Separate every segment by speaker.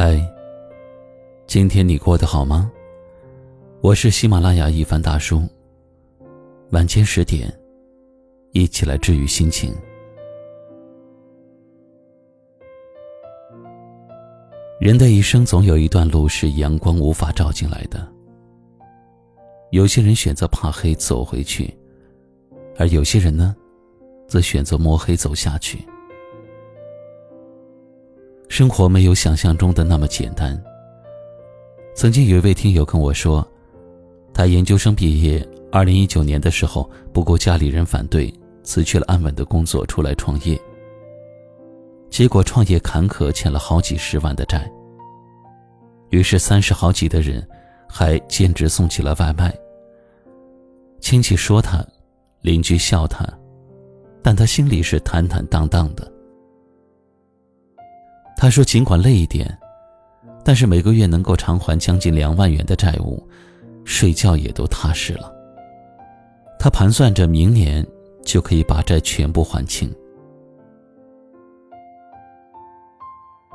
Speaker 1: 嗨，今天你过得好吗？我是喜马拉雅一凡大叔。晚间十点，一起来治愈心情。人的一生总有一段路是阳光无法照进来的，有些人选择怕黑走回去，而有些人呢，则选择摸黑走下去。生活没有想象中的那么简单。曾经有一位听友跟我说，他研究生毕业，二零一九年的时候，不顾家里人反对，辞去了安稳的工作，出来创业。结果创业坎坷，欠了好几十万的债。于是三十好几的人，还兼职送起了外卖。亲戚说他，邻居笑他，但他心里是坦坦荡荡的。他说：“尽管累一点，但是每个月能够偿还将近两万元的债务，睡觉也都踏实了。他盘算着明年就可以把债全部还清。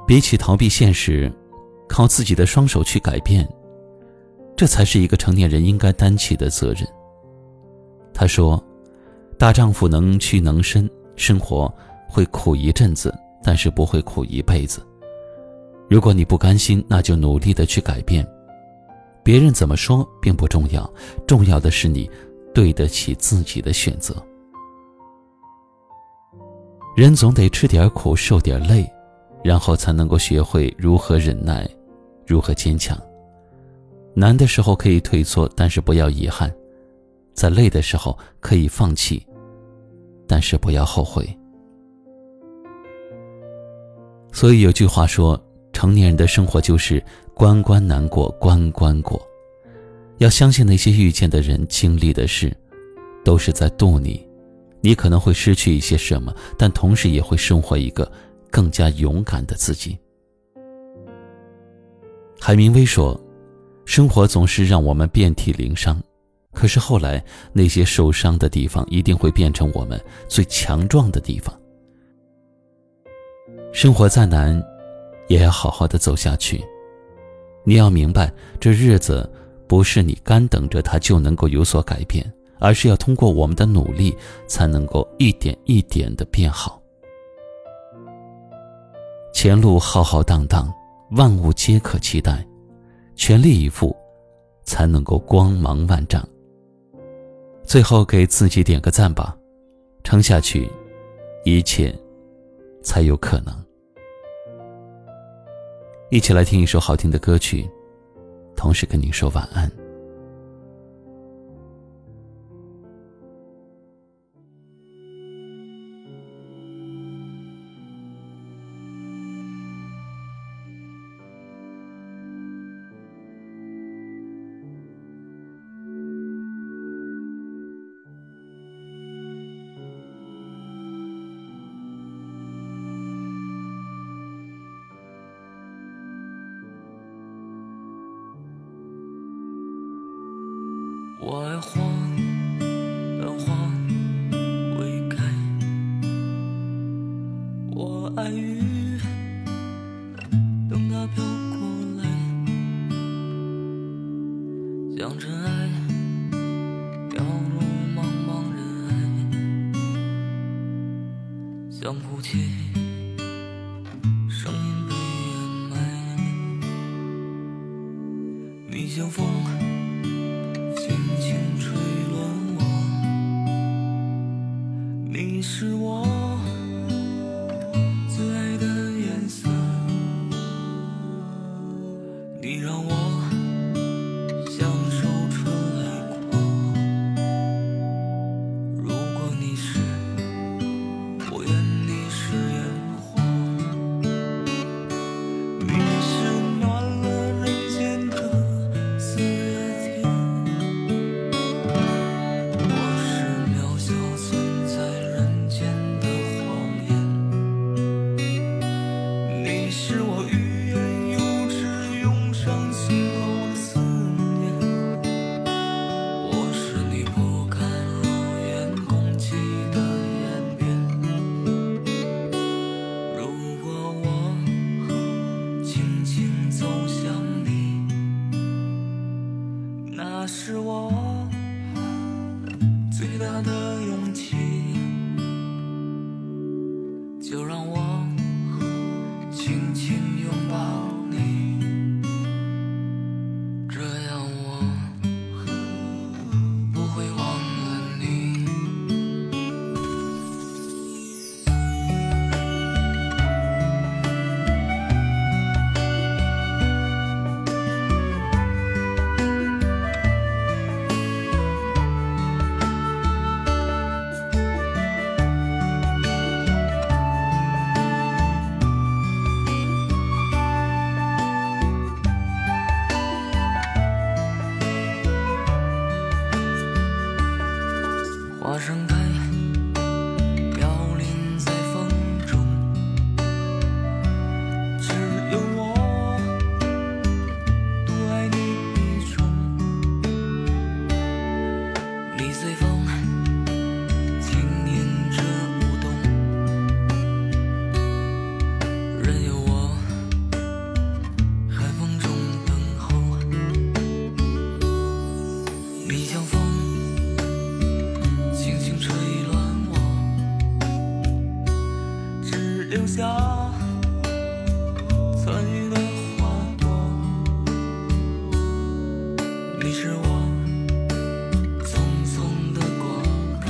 Speaker 1: 比起逃避现实，靠自己的双手去改变，这才是一个成年人应该担起的责任。”他说：“大丈夫能屈能伸，生活会苦一阵子。”但是不会苦一辈子。如果你不甘心，那就努力的去改变。别人怎么说并不重要，重要的是你对得起自己的选择。人总得吃点苦，受点累，然后才能够学会如何忍耐，如何坚强。难的时候可以退缩，但是不要遗憾；在累的时候可以放弃，但是不要后悔。所以有句话说，成年人的生活就是关关难过关关过。要相信那些遇见的人、经历的事，都是在渡你。你可能会失去一些什么，但同时也会收获一个更加勇敢的自己。海明威说：“生活总是让我们遍体鳞伤，可是后来那些受伤的地方，一定会变成我们最强壮的地方。”生活再难，也要好好的走下去。你要明白，这日子不是你干等着它就能够有所改变，而是要通过我们的努力，才能够一点一点的变好。前路浩浩荡荡，万物皆可期待，全力以赴，才能够光芒万丈。最后给自己点个赞吧，撑下去，一切才有可能。一起来听一首好听的歌曲，同时跟您说晚安。
Speaker 2: 我爱花，但花未开；我爱雨，等它飘过来。将尘埃飘入茫茫人海，像哭泣，声音被掩埋。你像风。是我遇你是我匆匆的过客，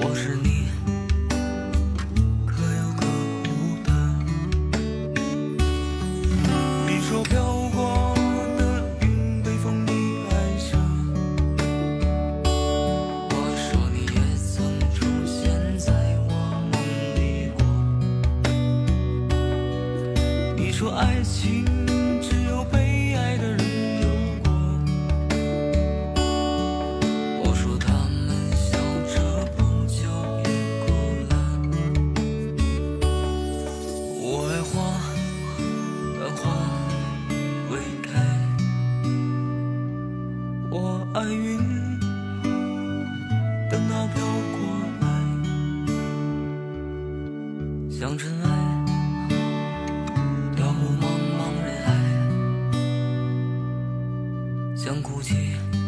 Speaker 2: 我是你可有可无的。你说飘过的云被风遗爱上，我说你也曾出现在我梦里过。你说爱情。想哭泣。